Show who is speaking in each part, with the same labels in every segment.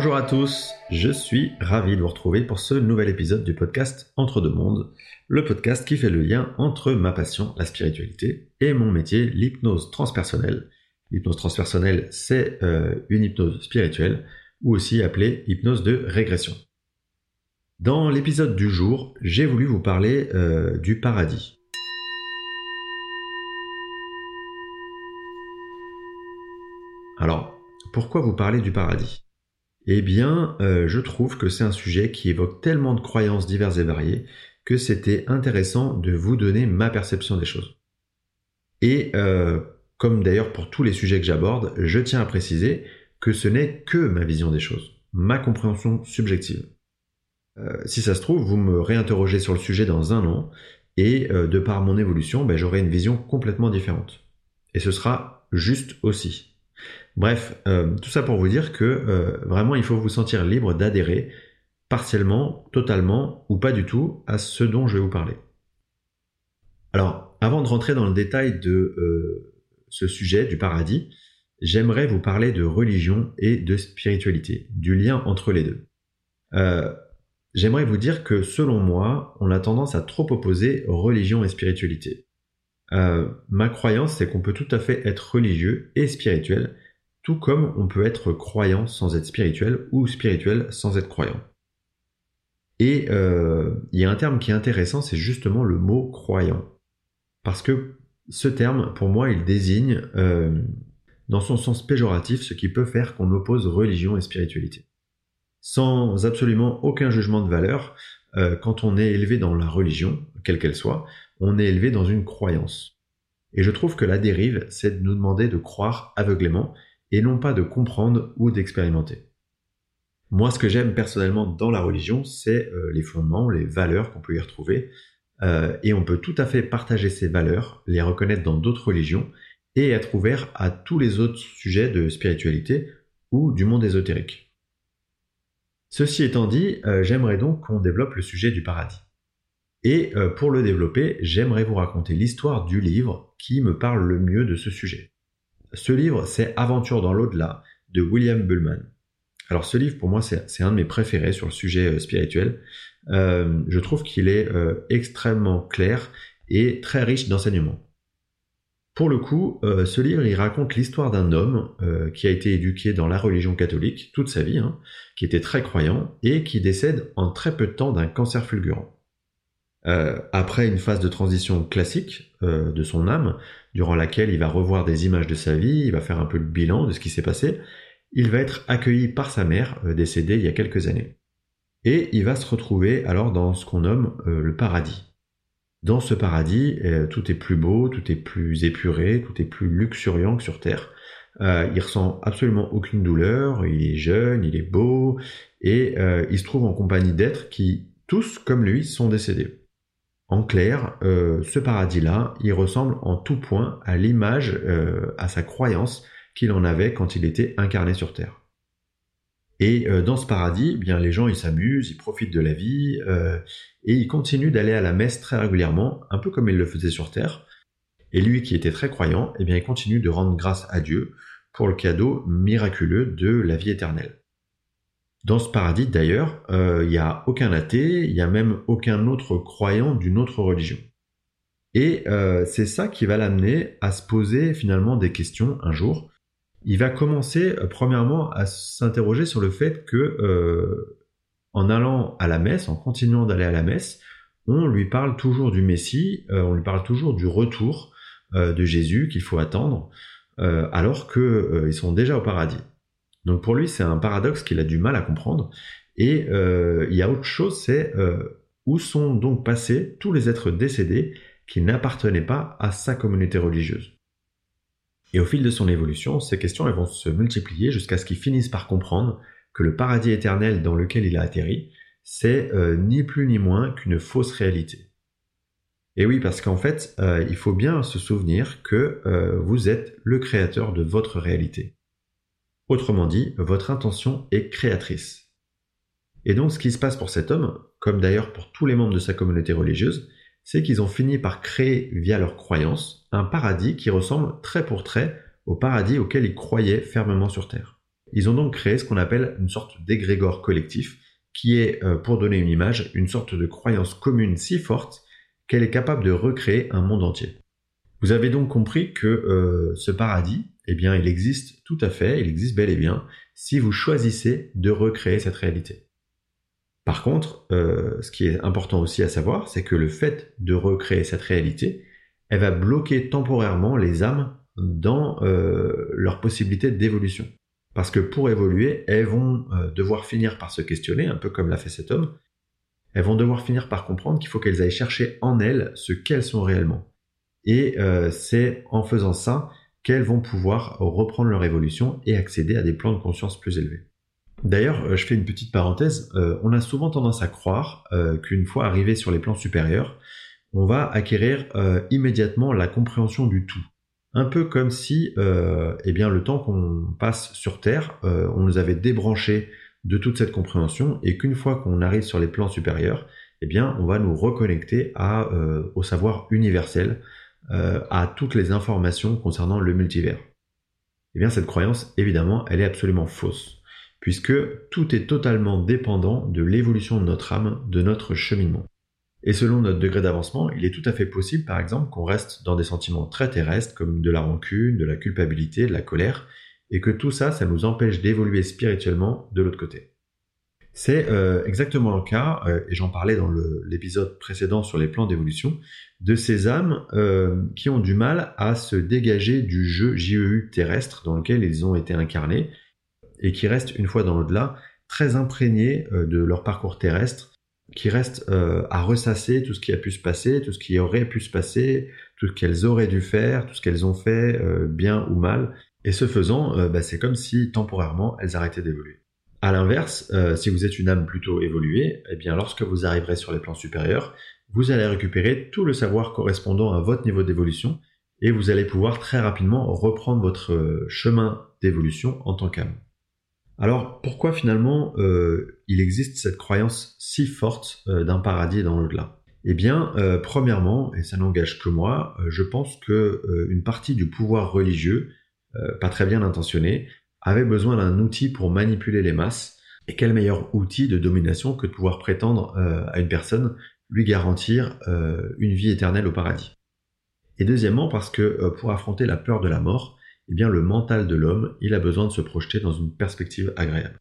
Speaker 1: Bonjour à tous, je suis ravi de vous retrouver pour ce nouvel épisode du podcast Entre deux mondes, le podcast qui fait le lien entre ma passion, la spiritualité, et mon métier, l'hypnose transpersonnelle. L'hypnose transpersonnelle, c'est euh, une hypnose spirituelle, ou aussi appelée hypnose de régression. Dans l'épisode du jour, j'ai voulu vous parler euh, du paradis. Alors, pourquoi vous parler du paradis? Eh bien, euh, je trouve que c'est un sujet qui évoque tellement de croyances diverses et variées que c'était intéressant de vous donner ma perception des choses. Et euh, comme d'ailleurs pour tous les sujets que j'aborde, je tiens à préciser que ce n'est que ma vision des choses, ma compréhension subjective. Euh, si ça se trouve, vous me réinterrogez sur le sujet dans un an, et de par mon évolution, ben, j'aurai une vision complètement différente. Et ce sera juste aussi. Bref, euh, tout ça pour vous dire que euh, vraiment il faut vous sentir libre d'adhérer partiellement, totalement ou pas du tout à ce dont je vais vous parler. Alors, avant de rentrer dans le détail de euh, ce sujet du paradis, j'aimerais vous parler de religion et de spiritualité, du lien entre les deux. j'aimerais vous dire que selon moi, on a tendance à trop opposer religion et spiritualité. ma croyance, c'est qu'on peut tout à fait être religieux et spirituel, tout comme on peut être croyant sans être spirituel ou spirituel sans être croyant. Et euh, il y a un terme qui est intéressant, c'est justement le mot croyant. Parce que ce terme, pour moi, il désigne euh, dans son sens péjoratif ce qui peut faire qu'on oppose religion et spiritualité. Sans absolument aucun jugement de valeur, euh, quand on est élevé dans la religion, quelle qu'elle soit, on est élevé dans une croyance. Et je trouve que la dérive, c'est de nous demander de croire aveuglément et non pas de comprendre ou d'expérimenter. Moi, ce que j'aime personnellement dans la religion, c'est euh, les fondements, les valeurs qu'on peut y retrouver, euh, et on peut tout à fait partager ces valeurs, les reconnaître dans d'autres religions, et être ouvert à tous les autres sujets de spiritualité ou du monde ésotérique. Ceci étant dit, euh, j'aimerais donc qu'on développe le sujet du paradis. Et pour le développer, j'aimerais vous raconter l'histoire du livre qui me parle le mieux de ce sujet. Ce livre, c'est Aventure dans l'au-delà de William Bullman. Alors ce livre, pour moi, c'est un de mes préférés sur le sujet euh, spirituel. Euh, je trouve qu'il est euh, extrêmement clair et très riche d'enseignements. Pour le coup, ce livre, il raconte l'histoire d'un homme qui a été éduqué dans la religion catholique toute sa vie, hein, qui était très croyant et qui décède en très peu de temps d'un cancer fulgurant. Après une phase de transition classique de son âme, durant laquelle il va revoir des images de sa vie, il va faire un peu le bilan de ce qui s'est passé, il va être accueilli par sa mère, euh, décédée il y a quelques années. Et il va se retrouver alors dans ce qu'on nomme euh, le paradis. Dans ce paradis, euh, tout est plus beau, tout est plus épuré, tout est plus luxuriant que sur Terre. il ressent absolument aucune douleur, il est jeune, il est beau, et il se trouve en compagnie d'êtres qui, tous comme lui, sont décédés. En clair, euh, ce paradis-là, il ressemble en tout point à l'image, euh, à sa croyance qu'il en avait quand il était incarné sur Terre. Et euh, dans ce paradis, eh bien les gens ils s'amusent, ils profitent de la vie et ils continuent d'aller à la messe très régulièrement, un peu comme ils le faisaient sur Terre. Et lui qui était très croyant, eh bien il continue de rendre grâce à Dieu pour le cadeau miraculeux de la vie éternelle. Dans ce paradis, d'ailleurs, euh, il n'y a aucun athée, il n'y a même aucun autre croyant d'une autre religion. Et euh, c'est ça qui va l'amener à se poser finalement des questions un jour. Il va commencer euh, premièrement à s'interroger sur le fait que en allant à la messe, en continuant d'aller à la messe, on lui parle toujours du Messie, on lui parle toujours du retour de Jésus qu'il faut attendre, alors qu'ils sont déjà au paradis. Donc pour lui, c'est un paradoxe qu'il a du mal à comprendre. Et euh, il y a autre chose, c'est euh, où sont donc passés tous les êtres décédés qui n'appartenaient pas à sa communauté religieuse? Et au fil de son évolution, ces questions elles vont se multiplier jusqu'à ce qu'il finisse par comprendre que le paradis éternel dans lequel il a atterri, c'est euh, ni plus ni moins qu'une fausse réalité. Et oui, parce qu'en fait, il faut bien se souvenir que vous êtes le créateur de votre réalité. Autrement dit, votre intention est créatrice. Et donc ce qui se passe pour cet homme, comme d'ailleurs pour tous les membres de sa communauté religieuse, c'est qu'ils ont fini par créer via leur croyance un paradis qui ressemble très pour trait au paradis auquel ils croyaient fermement sur Terre. Ils ont donc créé ce qu'on appelle une sorte d'égrégore collectif, qui est, euh, pour donner une image, une sorte de croyance commune si forte qu'elle est capable de recréer un monde entier. Vous avez donc compris que euh, ce paradis, eh bien, il existe tout à fait, il existe bel et bien, si vous choisissez de recréer cette réalité. Par contre, euh, ce qui est important aussi à savoir, c'est que le fait de recréer cette réalité, elle va bloquer temporairement les âmes dans euh, leur possibilité d'évolution. Parce que pour évoluer, elles vont euh, devoir finir par se questionner, un peu comme l'a fait cet homme. Elles vont devoir finir par comprendre qu'il faut qu'elles aillent chercher en elles ce qu'elles sont réellement. Et euh, c'est en faisant ça qu'elles vont pouvoir reprendre leur évolution et accéder à des plans de conscience plus élevés. D'ailleurs, euh, je fais une petite parenthèse, on a souvent tendance à croire qu'une fois arrivé sur les plans supérieurs, on va acquérir immédiatement la compréhension du tout. Un peu comme si, euh, eh bien, le temps qu'on passe sur Terre, euh, on nous avait débranché de toute cette compréhension et qu'une fois qu'on arrive sur les plans supérieurs, eh bien, on va nous reconnecter euh, au savoir universel, à toutes les informations concernant le multivers. Eh bien, cette croyance, évidemment, elle est absolument fausse, puisque tout est totalement dépendant de l'évolution de notre âme, de notre cheminement. Et selon notre degré d'avancement, il est tout à fait possible, par exemple, qu'on reste dans des sentiments très terrestres, comme de la rancune, de la culpabilité, de la colère, et que tout ça, ça nous empêche d'évoluer spirituellement de l'autre côté. C'est euh, exactement le cas, euh, et j'en parlais dans l'épisode précédent sur les plans d'évolution, de ces âmes euh, qui ont du mal à se dégager du jeu JEU terrestre dans lequel ils ont été incarnés, et qui restent, une fois dans l'au-delà, très imprégnés de leur parcours terrestre, qui restent à ressasser tout ce qui a pu se passer, tout ce qui aurait pu se passer, tout ce qu'elles auraient dû faire, tout ce qu'elles ont fait, bien ou mal. Et ce faisant, bah, c'est comme si temporairement elles arrêtaient d'évoluer. À l'inverse, si vous êtes une âme plutôt évoluée, eh bien lorsque vous arriverez sur les plans supérieurs, vous allez récupérer tout le savoir correspondant à votre niveau d'évolution et vous allez pouvoir très rapidement reprendre votre chemin d'évolution en tant qu'âme. Alors pourquoi finalement euh, il existe cette croyance si forte euh, d'un paradis dans l'au-delà? Eh bien, euh, premièrement, et ça n'engage que moi, je pense que une partie du pouvoir religieux, pas très bien intentionné, avait besoin d'un outil pour manipuler les masses. Et quel meilleur outil de domination que de pouvoir prétendre à une personne lui garantir une vie éternelle au paradis. Et deuxièmement, parce que pour affronter la peur de la mort, eh bien le mental de l'homme, il a besoin de se projeter dans une perspective agréable.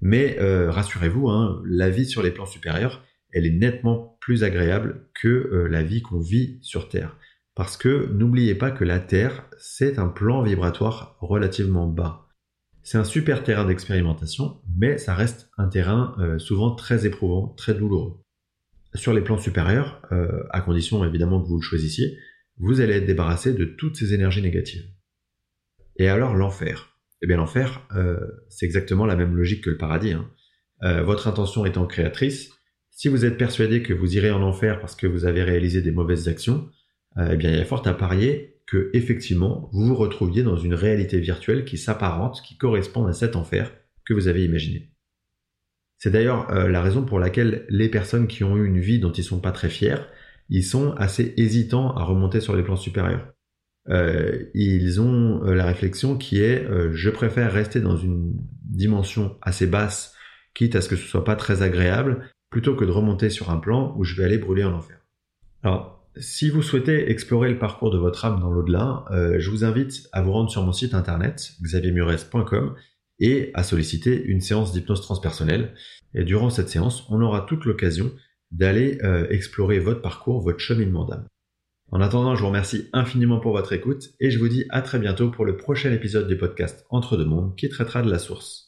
Speaker 1: Mais euh, rassurez-vous, hein, la vie sur les plans supérieurs, elle est nettement plus agréable que euh, la vie qu'on vit sur Terre. Parce que n'oubliez pas que la Terre, c'est un plan vibratoire relativement bas. C'est un super terrain d'expérimentation, mais ça reste un terrain euh, souvent très éprouvant, très douloureux. Sur les plans supérieurs, à condition évidemment que vous le choisissiez, vous allez être débarrassé de toutes ces énergies négatives. Et alors l'enfer Eh bien l'enfer, euh, c'est exactement la même logique que le paradis. Hein. Euh, votre intention étant créatrice, si vous êtes persuadé que vous irez en enfer parce que vous avez réalisé des mauvaises actions, euh, eh bien il y a fort à parier que effectivement vous vous retrouviez dans une réalité virtuelle qui s'apparente, qui correspond à cet enfer que vous avez imaginé. C'est d'ailleurs la raison pour laquelle les personnes qui ont eu une vie dont ils sont pas très fiers, ils sont assez hésitants à remonter sur les plans supérieurs. Euh, ils ont euh, la réflexion qui est euh, je préfère rester dans une dimension assez basse, quitte à ce que ce soit pas très agréable, plutôt que de remonter sur un plan où je vais aller brûler en enfer. Alors, si vous souhaitez explorer le parcours de votre âme dans l'au-delà, je vous invite à vous rendre sur mon site internet xaviermures.com et à solliciter une séance d'hypnose transpersonnelle. Et durant cette séance, on aura toute l'occasion d'aller explorer votre parcours, votre cheminement d'âme. En attendant, je vous remercie infiniment pour votre écoute et je vous dis à très bientôt pour le prochain épisode du podcast Entre deux mondes qui traitera de la source.